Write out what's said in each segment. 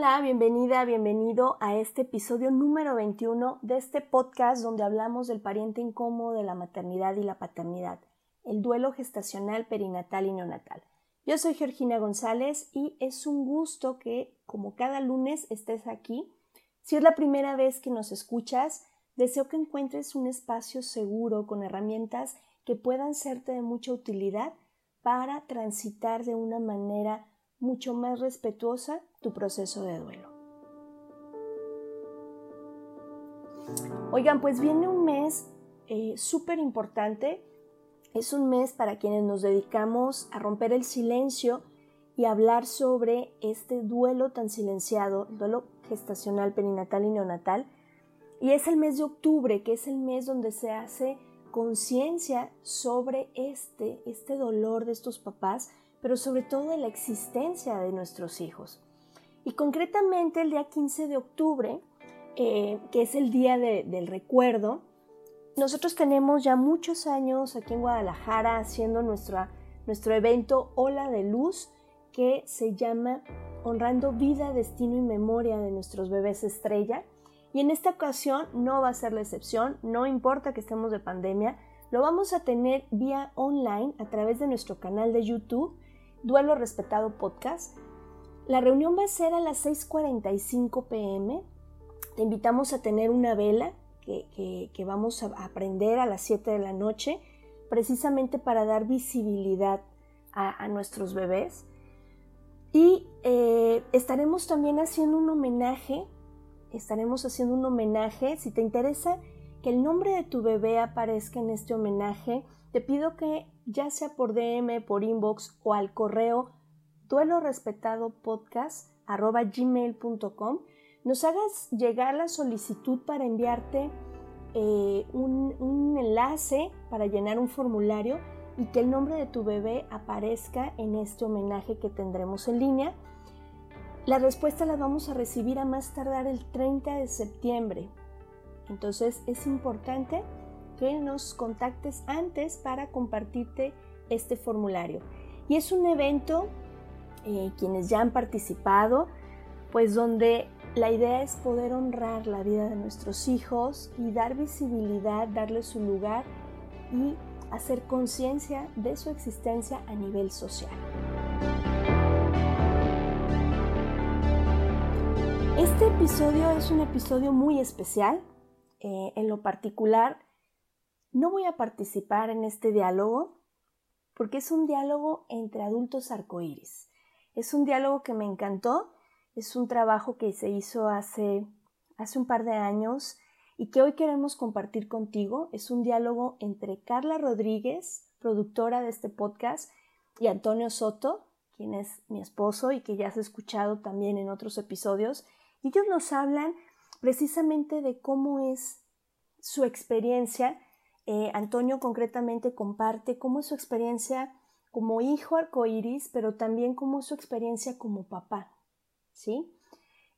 Hola, bienvenida, bienvenido a este episodio número 21 de este podcast donde hablamos del pariente incómodo de la maternidad y la paternidad, el duelo gestacional, perinatal y neonatal. Yo soy Georgina González y es un gusto que, como cada lunes, estés aquí. Si es la primera vez que nos escuchas, deseo que encuentres un espacio seguro con herramientas que puedan serte de mucha utilidad para transitar de una manera mucho más respetuosa tu proceso de duelo. Oigan, pues viene un mes eh, súper importante. Es un mes para quienes nos dedicamos a romper el silencio y hablar sobre este duelo tan silenciado, el duelo gestacional, perinatal y neonatal. Y es el mes de octubre, que es el mes donde se hace conciencia sobre este, este dolor de estos papás, pero sobre todo de la existencia de nuestros hijos. Y concretamente el día 15 de octubre, eh, que es el día del recuerdo, nosotros tenemos ya muchos años aquí en Guadalajara haciendo nuestro evento Ola de Luz, que se llama Honrando Vida, Destino y Memoria de nuestros bebés estrella. Y en esta ocasión no va a ser la excepción, no importa que estemos de pandemia, lo vamos a tener vía online a través de nuestro canal de YouTube Duelo Respetado Podcast. La reunión va a ser a las 6.45 pm. Te invitamos a tener una vela que, vamos a aprender a las 7 de la noche, precisamente para dar visibilidad a, nuestros bebés. Y eh, estaremos también haciendo un homenaje, estaremos haciendo un homenaje, si te interesa que el nombre de tu bebé aparezca en este homenaje, te pido que ya sea por DM, por inbox o al correo duelo respetado podcast gmail.com nos hagas llegar la solicitud para enviarte eh, un, un enlace para llenar un formulario y que el nombre de tu bebé aparezca en este homenaje que tendremos en línea. La respuesta la vamos a recibir a más tardar el 30 de septiembre. Entonces es importante que nos contactes antes para compartirte este formulario. Y es un evento, eh, quienes ya han participado, pues donde la idea es poder honrar la vida de nuestros hijos y dar visibilidad, darles su lugar y hacer conciencia de su existencia a nivel social. Este episodio es un episodio muy especial. Eh, en lo particular, no voy a participar en este diálogo porque es un diálogo entre adultos arcoíris. Es un diálogo que me encantó, es un trabajo que se hizo hace, hace un par de años y que hoy queremos compartir contigo. Es un diálogo entre Carla Rodríguez, productora de este podcast, y Antonio Soto, quien es mi esposo y que ya has escuchado también en otros episodios. Y ellos nos hablan precisamente de cómo es su experiencia eh, Antonio concretamente comparte cómo es su experiencia como hijo arcoíris, pero también cómo es su experiencia como papá. ¿sí?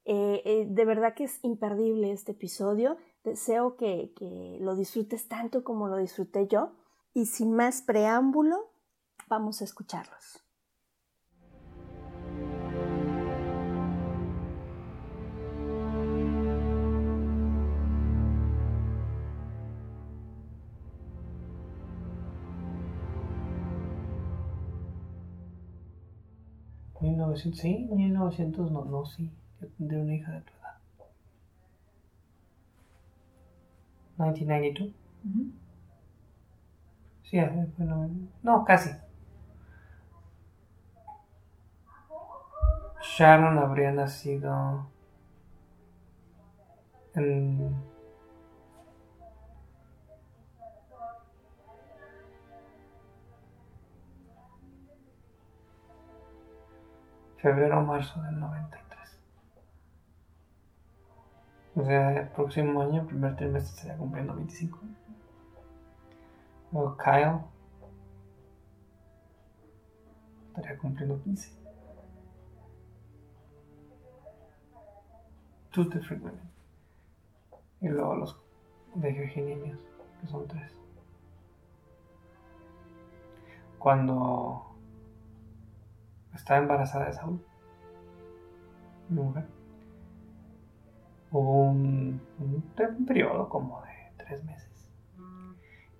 Eh, eh, de verdad que es imperdible este episodio. Deseo que, que lo disfrutes tanto como lo disfruté yo. Y sin más preámbulo, vamos a escucharlos. ¿1900? Sí, 1900 no, no, sí. Yo tendré una hija de tu edad. 1992. Sí, eh, bueno, no, casi. Sharon habría nacido en febrero o marzo del 93. O sea, el próximo año, el primer trimestre, estaría cumpliendo 25. Luego Kyle estaría cumpliendo 15. Two different women. Y luego los de Virginia, que son tres. Cuando estaba embarazada de Saúl, mi mujer, hubo un, un, periodo como de tres meses.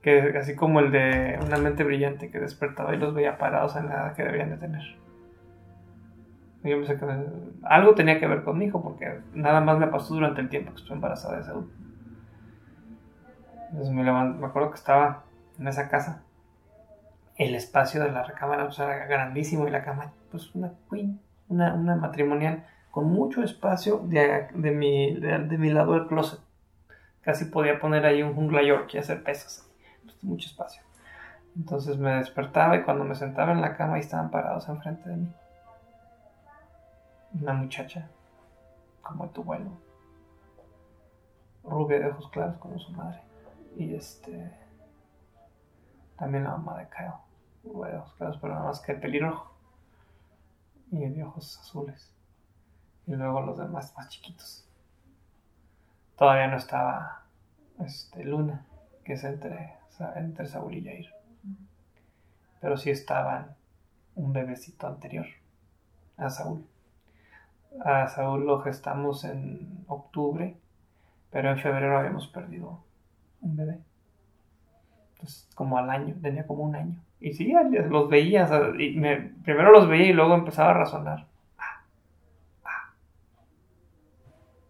Que así como el de una mente brillante que despertaba y los veía parados en la edad que debían de tener. Yo pensé que algo tenía que ver con mi hijo, porque nada más me pasó durante el tiempo que estuve embarazada de Saúl. Entonces me, me acuerdo que estaba en esa casa el espacio de la recámara pues, era grandísimo y la cama, pues una queen, una, matrimonial con mucho espacio de, de, mi, de, mi lado del closet. Casi podía poner ahí un jungla York y hacer pesas. Pues, mucho espacio. Entonces me despertaba y cuando me sentaba en la cama ahí estaban parados enfrente de mí. Una muchacha, como tu vuelo. Rubia de ojos claros como su madre. Y este. También la mamá de Kyle pero nada más que el pelirrojo. Y de ojos azules. Y luego los demás más chiquitos. Todavía no estaba este, Luna, que es entre, entre Saúl y Jair. Pero sí estaban un bebecito anterior a Saúl. A Saúl lo gestamos en octubre, pero en febrero habíamos perdido un bebé. Entonces, como al año, tenía como un año. Y sí, los veía, y primero los veía y luego empezaba a razonar. Ah, ah,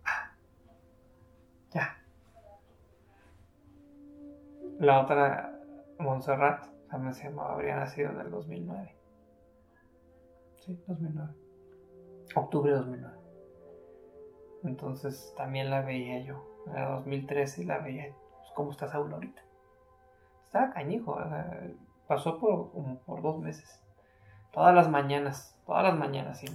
ah, ya. La otra, Montserrat, también se llamaba, habría nacido en el 2009. Sí, 2009. Octubre de 2009. Entonces también la veía yo. Era 2013 y la veía. Pues, ¿Cómo está Saúl ahorita? Estaba cañijo pasó por, por dos meses. Todas las mañanas, todas las mañanas. Y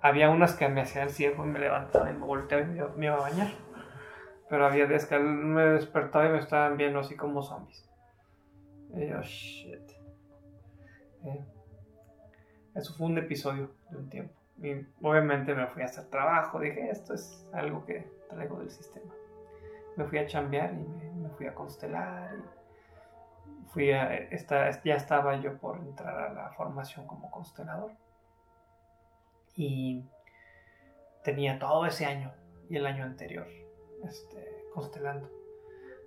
había unas que me hacían ciego y me levantaba y me volteaba y me, iba a bañar. Pero había días que me despertaba y me estaban viendo así como zombies. Y yo, shit. Eh, eso fue un episodio de un tiempo. Y obviamente me fui a hacer trabajo. Dije, esto es algo que traigo del sistema. Me fui a chambear y me, me fui a constelar. Fui a, ya estaba yo por entrar a la formación como constelador. Y tenía todo ese año y el año anterior este, constelando.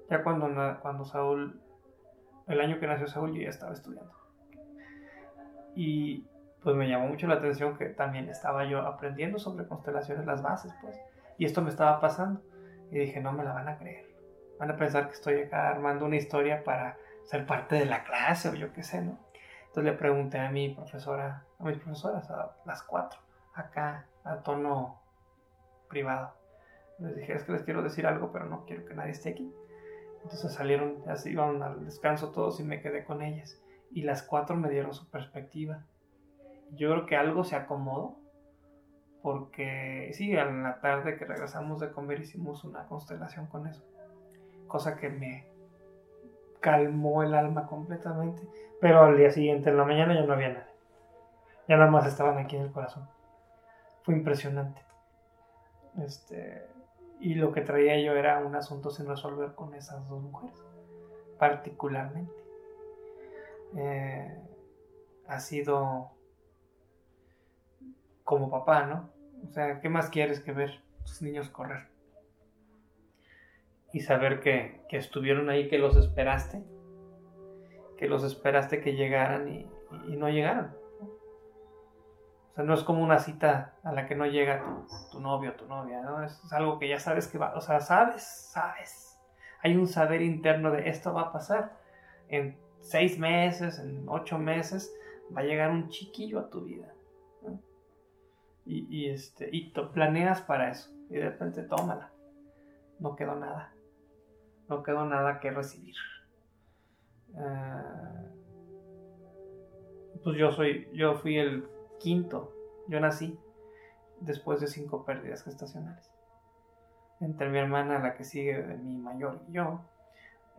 Ya cuando, cuando Saúl, el año que nació Saúl, yo ya estaba estudiando. Y pues me llamó mucho la atención que también estaba yo aprendiendo sobre constelaciones, las bases, pues. Y esto me estaba pasando. Y dije, no me la van a creer. Van a pensar que estoy acá armando una historia para ser parte de la clase o yo qué sé, ¿no? Entonces le pregunté a mi profesora, a mis profesoras, a las cuatro, acá, a tono privado. Les dije, es que les quiero decir algo, pero no quiero que nadie esté aquí. Entonces salieron, así iban al descanso todos y me quedé con ellas. Y las cuatro me dieron su perspectiva. Yo creo que algo se acomodó, porque sí, en la tarde que regresamos de comer hicimos una constelación con eso. Cosa que me, calmó el alma completamente. Pero al día siguiente, en la mañana, ya no había nada. Ya nada más estaban aquí en el corazón. Fue impresionante. Este, y lo que traía yo era un asunto sin resolver con esas dos mujeres, particularmente. Eh, ha sido como papá, ¿no? O sea, ¿qué más quieres que ver tus niños correr? Y saber que, que estuvieron ahí, que los esperaste, que los esperaste que llegaran y, no llegaron. O sea, no es como una cita a la que no llega tu, tu novio tu novia, ¿no? Es, algo que ya sabes que va, o sea, sabes, sabes. Hay un saber interno de esto va a pasar. En seis meses, en ocho meses, va a llegar un chiquillo a tu vida. Y, y, este, y planeas para eso. Y de repente tómala. No quedó nada. No quedó nada que recibir. Uh, pues yo soy, yo fui el quinto. Yo nací después de cinco pérdidas gestacionales. Entre mi hermana, la que sigue de mi mayor, y yo.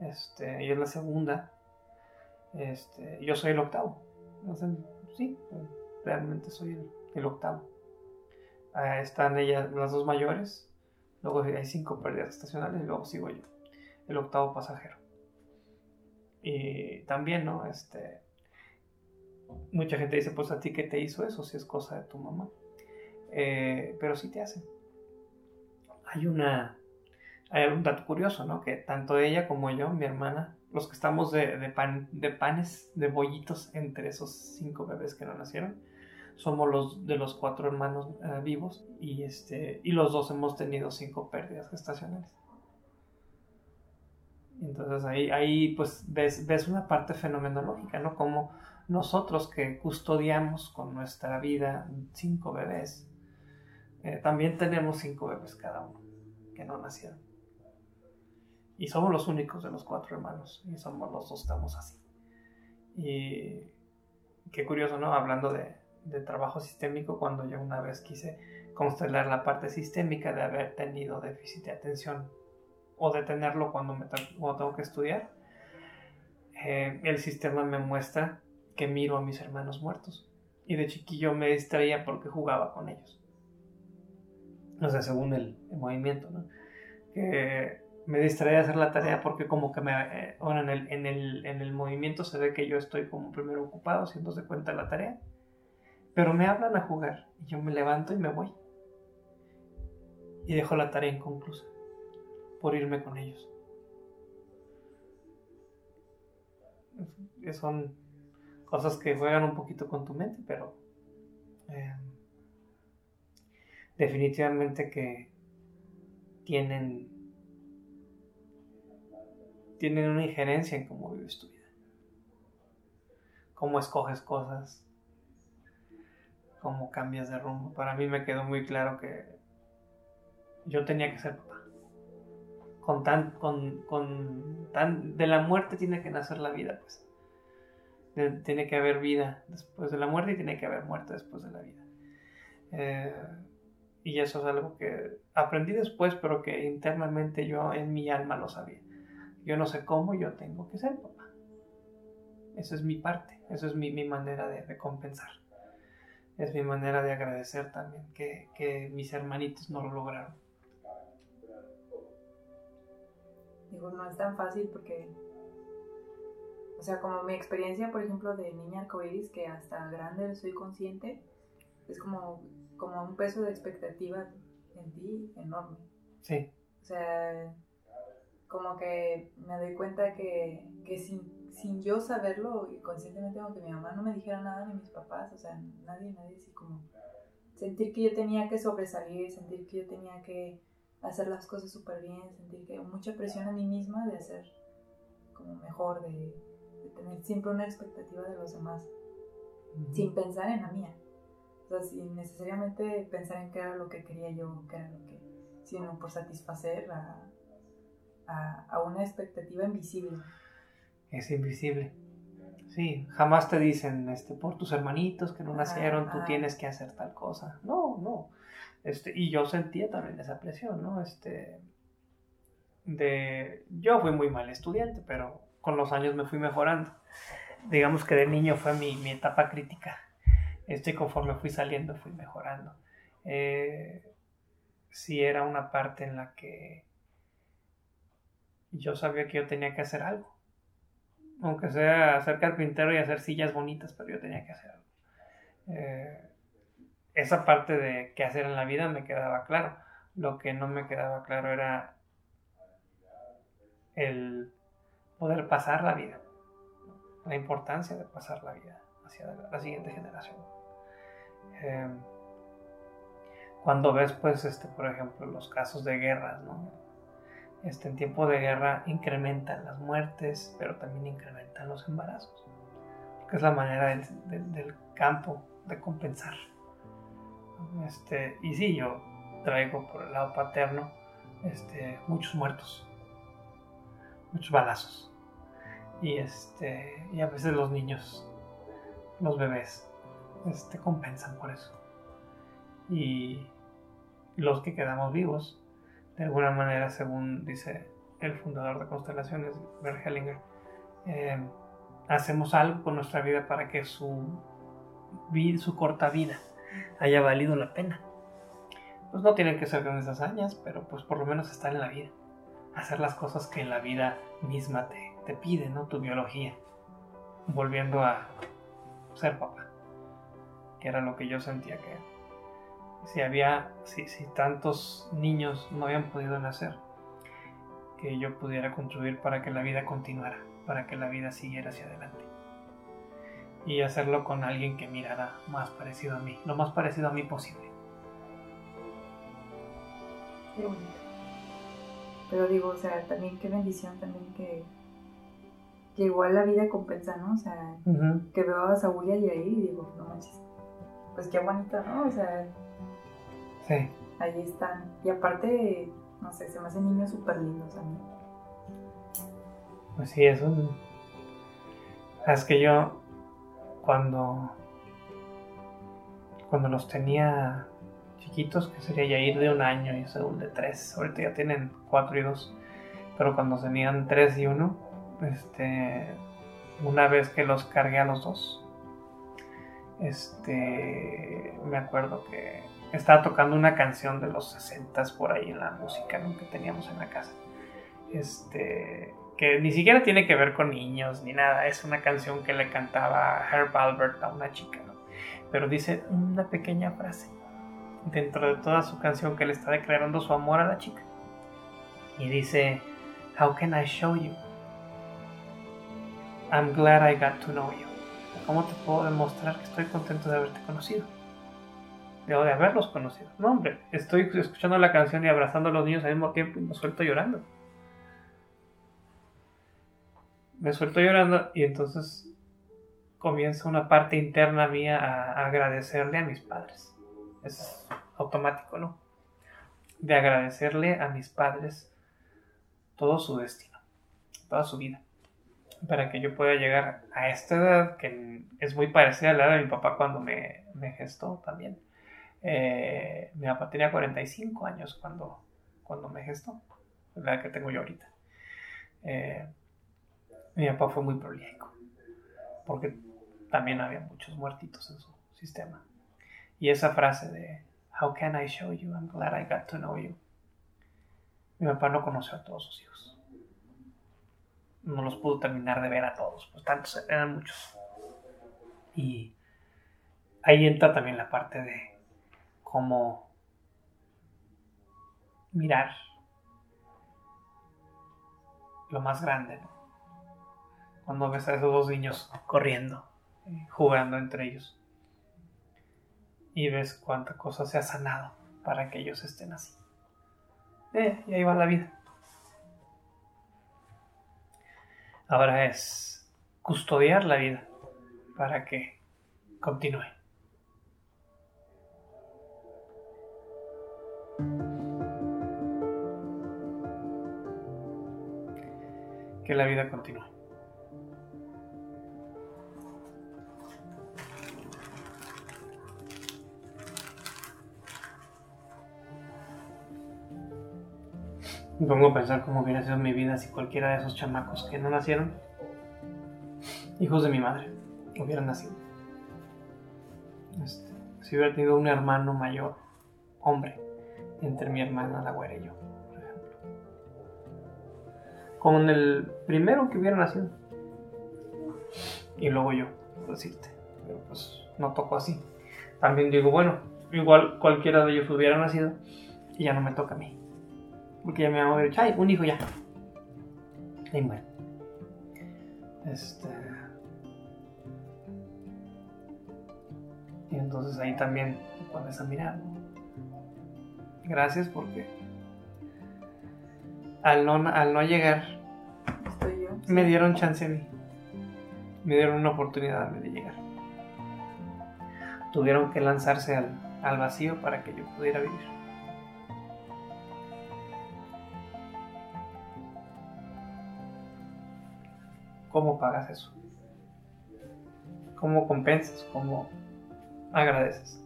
Este, ella es la segunda. Este, yo soy el octavo. Sea, sí, realmente soy el, octavo. Uh, están ellas, las dos mayores. Luego hay cinco pérdidas gestacionales y luego sigo yo, el octavo pasajero. Y también, ¿no? Este, mucha gente dice, pues a ti qué te hizo eso, si es cosa de tu mamá. Eh, pero sí te hace. Hay una, hay un dato curioso, ¿no? Que tanto ella como yo, mi hermana, los que estamos de, de, pan, de panes, de bollitos entre esos cinco bebés que no nacieron, somos los de los cuatro hermanos uh, vivos y, este, y los dos hemos tenido cinco pérdidas gestacionales. Entonces ahí, ahí pues ves, ves una parte fenomenológica, ¿no? Como nosotros que custodiamos con nuestra vida cinco bebés, eh, también tenemos cinco bebés cada uno que no nacieron. Y somos los únicos de los cuatro hermanos y somos los dos estamos así. Y qué curioso, ¿no? Hablando de, de trabajo sistémico, cuando yo una vez quise constelar la parte sistémica de haber tenido déficit de atención o de tenerlo cuando, me cuando tengo que estudiar, eh, el sistema me muestra que miro a mis hermanos muertos. Y de chiquillo me distraía porque jugaba con ellos. O sea, según el, el movimiento, ¿no? Que me distraía de hacer la tarea porque como que me... Eh, bueno, en el, en, el, en el movimiento se ve que yo estoy como primero ocupado, haciéndose cuenta de la tarea. Pero me hablan a jugar y yo me levanto y me voy. Y dejo la tarea inconclusa por irme con ellos. Son cosas que juegan un poquito con tu mente, pero eh, definitivamente que tienen tienen una injerencia en cómo vives tu vida, cómo escoges cosas, cómo cambias de rumbo. Para mí me quedó muy claro que yo tenía que ser. Con tan, con, con tan, de la muerte tiene que nacer la vida, pues. Tiene que haber vida después de la muerte y tiene que haber muerte después de la vida. Eh, y eso es algo que aprendí después, pero que internamente yo en mi alma lo sabía. Yo no sé cómo yo tengo que ser papá. Esa es mi parte, esa es mi, mi manera de, de, compensar. Es mi manera de agradecer también que, que mis hermanitos no lo lograron. Digo, no es tan fácil porque, o sea, como mi experiencia, por ejemplo, de niña arcoíris, que hasta grande soy consciente, es como, como un peso de expectativa en ti enorme. Sí. O sea, como que me doy cuenta que, que sin, sin yo saberlo, y conscientemente, aunque mi mamá no me dijera nada, ni mis papás, o sea, nadie, nadie, así como sentir que yo tenía que sobresalir, sentir que yo tenía que hacer las cosas súper bien, sentir que mucha presión a mí misma de hacer como mejor, de, de tener siempre una expectativa de los demás, uh -huh. sin pensar en la mía. O sea, sin necesariamente pensar en qué era lo que quería yo, qué era lo que, sino por satisfacer a, a, a una expectativa invisible. Es invisible. Sí, jamás te dicen, este, por tus hermanitos que no nacieron, ah, tú ah. tienes que hacer tal cosa. No, no. Este, y yo sentía también esa presión, ¿no? Este, de, yo fui muy mal estudiante, pero con los años me fui mejorando. Digamos que de niño fue mi, mi etapa crítica. Este, conforme fui saliendo, fui mejorando. Eh, sí era una parte en la que yo sabía que yo tenía que hacer algo. Aunque sea ser carpintero y hacer sillas bonitas, pero yo tenía que hacer algo. Eh, esa parte de qué hacer en la vida me quedaba claro. Lo que no me quedaba claro era el poder pasar la vida, la importancia de pasar la vida hacia la siguiente generación. Eh, cuando ves, pues, este, por ejemplo, los casos de guerras, ¿no? Este, en tiempo de guerra incrementan las muertes, pero también incrementan los embarazos, porque es la manera del campo de compensar. Este, y sí, yo traigo por el lado paterno este, muchos muertos, muchos balazos. Y, este, y a veces los niños, los bebés, este, compensan por eso. Y los que quedamos vivos, de alguna manera, según dice el fundador de Constelaciones, Bert Hellinger, eh, hacemos algo con nuestra vida para que su, su corta vida haya valido la pena. Pues no tienen que ser grandes hazañas, pero pues por lo menos estar en la vida. Hacer las cosas que la vida misma te, te pide, ¿no? Tu biología. Volviendo a ser papá. Que era lo que yo sentía que si había, si, si tantos niños no habían podido nacer, que yo pudiera contribuir para que la vida continuara, para que la vida siguiera hacia adelante y hacerlo con alguien que mirara más parecido a mí, lo más parecido a mí posible. Qué bonito. Pero digo, o sea, también qué bendición también que, que igual la vida compensa, ¿no? O sea, que veo a Saúl y ahí y digo, no manches, pues qué bonito, ¿no? O sea, sí. ahí están. Y aparte, no sé, se me hacen niños súper lindos a mí. Pues sí, eso. Es que yo, cuando, cuando los tenía chiquitos, que sería ya ir de un año y Saúl de tres, ahorita ya tienen cuatro y dos, pero cuando tenían tres y uno, este, una vez que los cargué a los dos, este, me acuerdo que estaba tocando una canción de los 60 por ahí en la música que teníamos en la casa. Este, que ni siquiera tiene que ver con niños ni nada, es una canción que le cantaba Herb Albert a una chica, pero dice una pequeña frase dentro de toda su canción que le está declarando su amor a la chica. Y dice, How can I show you? I'm glad I got to know you. ¿Cómo te puedo demostrar que estoy contento de haberte conocido? De, de haberlos conocido. No, hombre, estoy escuchando la canción y abrazando a los niños al mismo tiempo y me suelto llorando me suelto llorando y entonces comienza una parte interna mía a, agradecerle a mis padres. Es automático, ¿no? De agradecerle a mis padres todo su destino, toda su vida, para que yo pueda llegar a esta edad que es muy parecida a la edad de mi papá cuando me, gestó también. Eh, mi papá tenía 45 años cuando, cuando me gestó, la edad que tengo yo ahorita. Eh, mi papá fue muy prolífico, porque también había muchos muertitos en su sistema. Y esa frase de, How can I show you? I'm glad I got to know you. Mi papá no conoció a todos sus hijos. No los pudo terminar de ver a todos, pues tantos eran muchos. Y ahí entra también la parte de cómo mirar lo más grande, ¿no? Cuando ves a esos dos niños corriendo, jugando entre ellos. Y ves cuánta cosa se ha sanado para que ellos estén así. Eh, y ahí va la vida. Ahora es custodiar la vida para que continúe. Que la vida continúe. Me pongo a pensar cómo hubiera sido mi vida si cualquiera de esos chamacos que no nacieron, hijos de mi madre, hubieran nacido. Este, si hubiera tenido un hermano mayor, hombre, entre mi hermana, la güera y yo, por ejemplo. Con el primero que hubiera nacido. Y luego yo, por decirte. Pero pues no tocó así. También digo, bueno, igual cualquiera de ellos hubiera nacido y ya no me toca a mí. Porque ya me van a ver, ay, un hijo ya. Y bueno. Este. Y entonces ahí también te pones a mirar. Gracias porque al no, al no llegar Estoy yo. me dieron chance a mí. Me dieron una oportunidad a mí de llegar. Tuvieron que lanzarse al, al vacío para que yo pudiera vivir. ¿Cómo pagas eso? ¿Cómo compensas? ¿Cómo agradeces?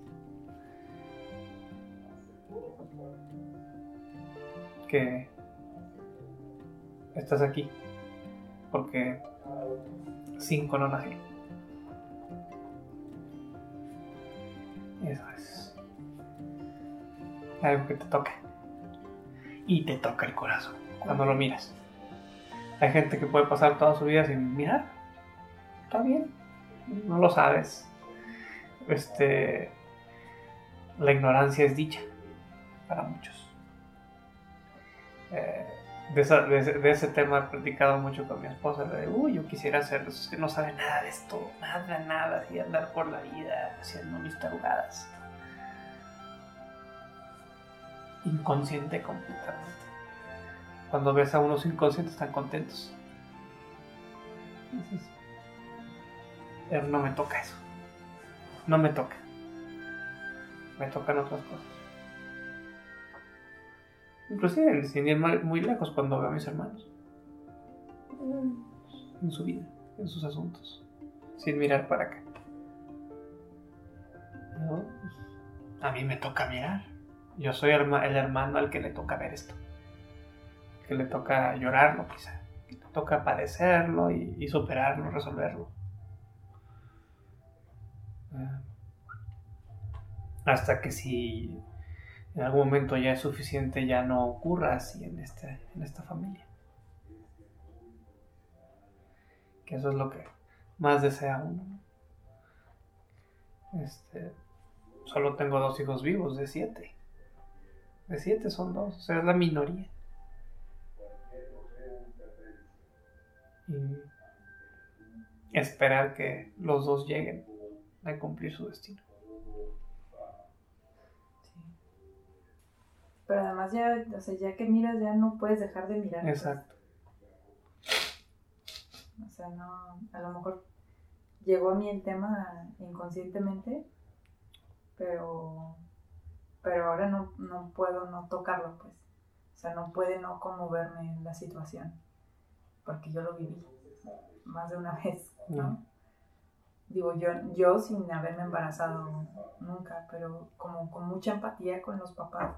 Que estás aquí porque no nacieron. Eso es algo que te toca. Y te toca el corazón cuando lo miras. Hay gente que puede pasar toda su vida sin mirar. Está bien. No lo sabes. Este. La ignorancia es dicha para muchos. Eh, de, ese tema he platicado mucho con mi esposa. De, uy, yo quisiera hacerlo. Es que no sabe nada de esto. Nada, nada. Y andar por la vida haciendo mis tarugadas. Inconsciente completamente. Cuando ves a unos inconscientes tan contentos. No me toca eso. No me toca. Me tocan otras cosas. Inclusive sin ir muy lejos cuando veo a mis hermanos. En su vida, en sus asuntos. Sin mirar para acá. Pues, a mí me toca mirar. Yo soy el hermano al que le toca ver esto. Que le toca llorarlo quizá. Que le toca padecerlo y, superarlo, resolverlo. Eh, Hasta que si en algún momento ya es suficiente, ya no ocurra así en, en esta familia. Que eso es lo que más desea uno. ¿no? Este, solo tengo dos hijos vivos de siete. De siete son dos, o sea, es la minoría. Esperar que los dos lleguen a cumplir su destino. Pero además ya, o sea, ya que miras ya no puedes dejar de mirar. pues. Exacto. O sea, no, a lo mejor llegó a mí el tema inconscientemente, pero, pero ahora no, no puedo no tocarlo, pues. O sea, no puede no conmoverme en la situación, porque yo lo viví más de una vez, ¿no? Digo, yo, yo sin haberme embarazado nunca, pero como con mucha empatía con los papás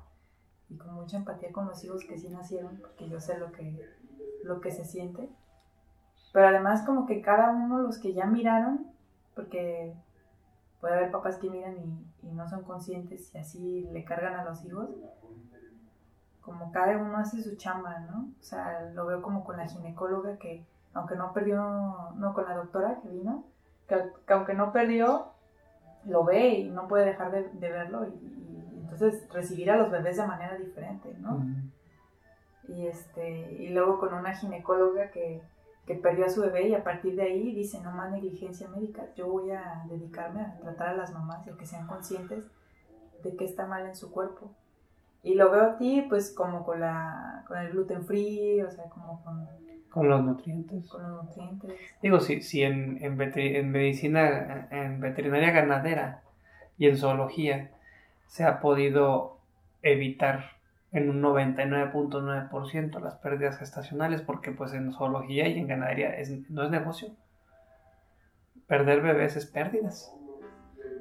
y con mucha empatía con los hijos que sí nacieron, porque yo sé lo que, lo que se siente. Pero además como que cada uno, los que ya miraron, porque puede haber papás que miran y, y no son conscientes y así le cargan a los hijos, como cada uno hace su chamba, ¿no? O sea, lo veo como con la ginecóloga que, aunque no perdió, no, con la doctora que vino, que, que aunque no perdió, lo ve y no puede dejar de, de verlo y, y entonces recibir a los bebés de manera diferente, ¿no? Y este y luego con una ginecóloga que, que perdió a su bebé y a partir de ahí dice no más negligencia médica yo voy a dedicarme a tratar a las mamás y a que sean conscientes de qué está mal en su cuerpo y lo veo a ti pues como con la con el gluten free o sea como con, Con los nutrientes. con los nutrientes Digo, si, si en, en, en medicina, en veterinaria ganadera y en zoología se ha podido evitar en un 99.9% las pérdidas gestacionales, porque pues en zoología y en ganadería es- no es negocio. Perder bebés es pérdidas.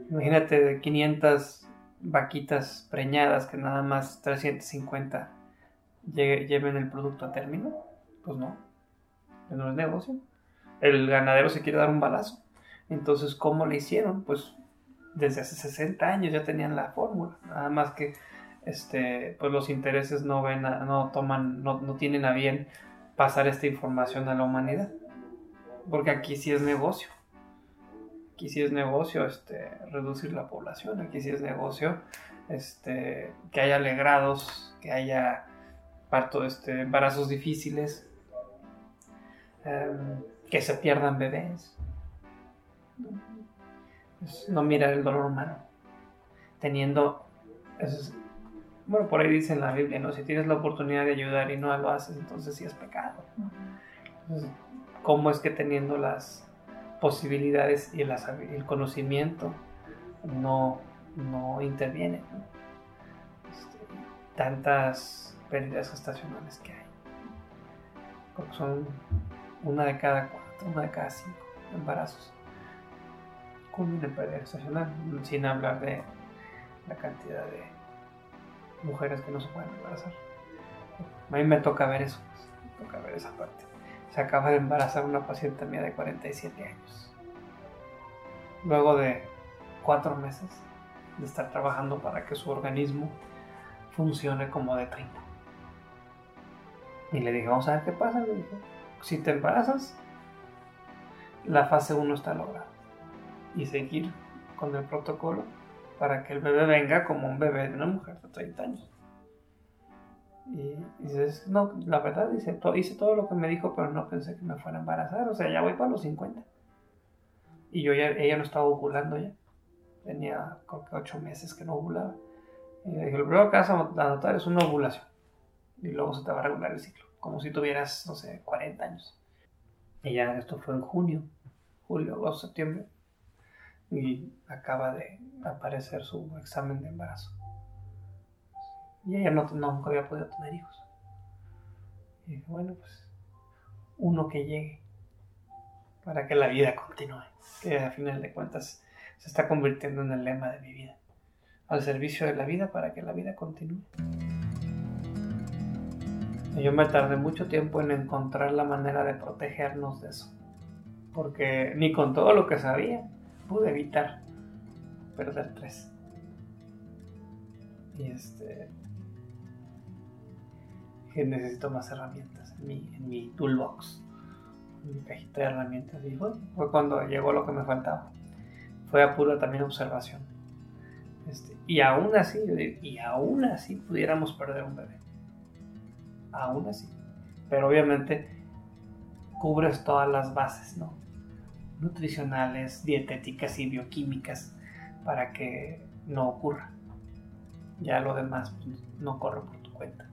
Imagínate de 500 vaquitas preñadas que nada más 350 llegue- lleven el producto a término. Pues no, no es negocio el ganadero se quiere dar un balazo. Entonces, ¿cómo le hicieron? Pues desde hace 60 años ya tenían la fórmula. Nada más que este, pues los intereses no ven, no toman, no, no tienen a bien pasar esta información a la humanidad. Porque aquí sí es negocio. Aquí sí es negocio este, reducir la población. Aquí sí es negocio este, que haya legrados, que haya parto, este, embarazos difíciles, em, que se pierdan bebés. no mirar el dolor humano. Teniendo bueno, por ahí dice en la Biblia, ¿no? Si tienes la oportunidad de ayudar y no lo haces, entonces sí es pecado. Entonces, ¿cómo es que teniendo las posibilidades y el conocimiento no, no interviene? Este, tantas pérdidas gestacionales que hay. Porque son una de cada cuatro, una de cada cinco embarazos. Con una pérdida gestacional, sin hablar de la cantidad de mujeres que no se pueden embarazar. A mí me toca ver eso, me toca ver esa parte. Se acaba de embarazar una paciente mía de 47 años. Luego de cuatro meses de estar trabajando para que su organismo funcione como de 30. Y le dije, vamos a ver qué pasa. Le dije, si te embarazas, la fase 1 está lograda. Y seguir con el protocolo para que el bebé venga como un bebé de una mujer de 30 años. Y, dices, no, la verdad, dice, hice todo lo que me dijo, pero no pensé que me fuera a embarazar. O sea, ya voy para los 50. Y yo ya, ella no estaba ovulando ya. Tenía creo que 8 meses que no ovulaba. Y le dije, lo primero que vas a anotar es una ovulación. Y luego se te va a regular el ciclo. Como si tuvieras, no sé, 40 años. Y ya esto fue en junio, julio, agosto, septiembre y acaba de aparecer su examen de embarazo. Y ella no, nunca había podido tener hijos. Y bueno, pues uno que llegue para que la vida continúe, que a final de cuentas se está convirtiendo en el lema de mi vida, al servicio de la vida para que la vida continúe. Yo me tardé mucho tiempo en encontrar la manera de protegernos de eso, porque ni con todo lo que sabía, pude evitar perder tres. Y este. Necesito más herramientas en mi, en mi toolbox, en mi cajita de herramientas. Y fue, fue cuando llegó lo que me faltaba. Fue a pura también observación. Este, y aún así, y aún así pudiéramos perder un bebé. Aún así. Pero obviamente cubres todas las bases, ¿no? nutricionales, dietéticas y bioquímicas para que no ocurra. Ya lo demás pues, no corre por tu cuenta.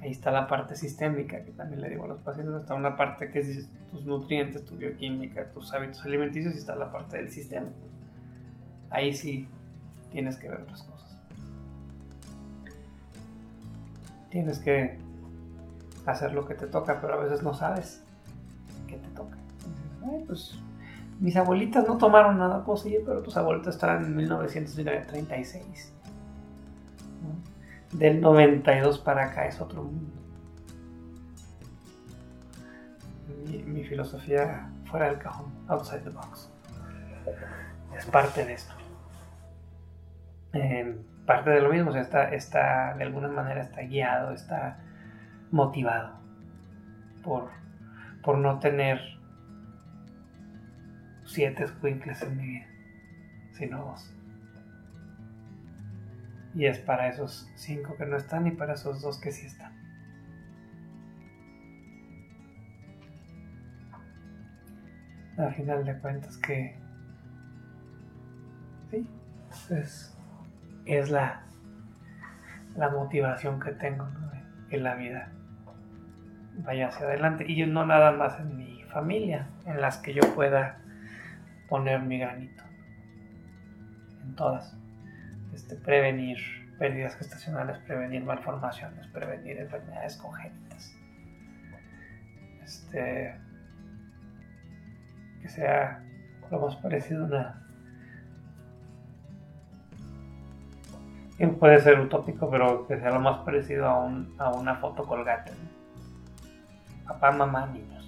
Ahí está la parte sistémica, que también le digo a los pacientes, está una parte que es tus nutrientes, tu bioquímica, tus hábitos alimenticios y está la parte del sistema. Ahí sí tienes que ver otras cosas. Tienes que hacer lo que te toca, pero a veces no sabes qué te toca pues mis abuelitas no tomaron nada posible, pero tus abuelitas estaban en 1936. Del 92 para acá es otro mundo. Mi, filosofía fuera del cajón, outside the box. Es parte de esto. Parte de lo mismo, o sea, está, está, de alguna manera está guiado, está motivado por, por no tener siete squinkles en mi vida, sino dos. Y es para esos cinco que no están y para esos dos que sí están. Al final de cuentas que sí, es, es la, la motivación que tengo en la vida vaya hacia adelante y no nada más en mi familia en las que yo pueda poner mi granito. En todas. Este, prevenir pérdidas gestacionales, prevenir malformaciones, prevenir enfermedades congénitas. Este, que sea lo más parecido una. Puede ser utópico, pero que sea lo más parecido a, un, a una foto colgate. Papá, mamá, niño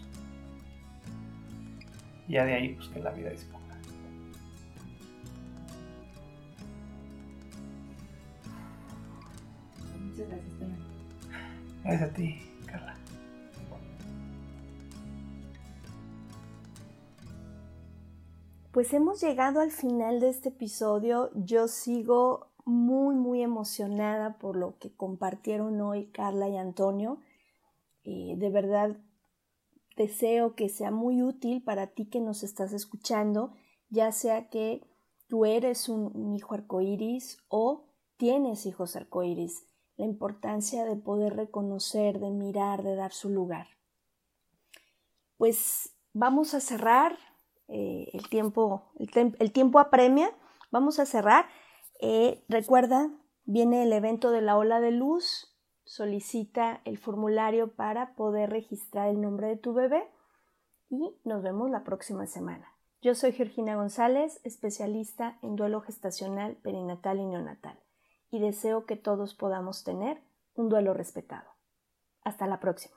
ya de ahí pues que la vida disponga. Muchas gracias. Gracias a ti, Carla. Pues hemos llegado al final de este episodio. Yo sigo muy, muy emocionada por lo que compartieron hoy Carla y Antonio. Eh, de verdad, deseo que sea muy útil para ti que nos estás escuchando, ya sea que tú eres un, hijo arcoíris o tienes hijos arcoíris. La importancia de poder reconocer, de mirar, de dar su lugar. Pues vamos a cerrar eh, el, tiempo, el, tiempo apremia. Vamos a cerrar. Eh, recuerda, viene el evento de la ola de luz. Solicita el formulario para poder registrar el nombre de tu bebé y nos vemos la próxima semana. Yo soy Georgina González, especialista en duelo gestacional, perinatal y neonatal, y deseo que todos podamos tener un duelo respetado. Hasta la próxima.